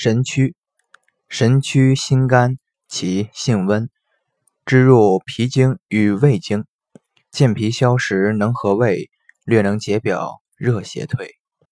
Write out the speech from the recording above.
神曲神曲心肝，其性温，之入脾经与胃经，健脾消食能和胃，略能解表，热邪退。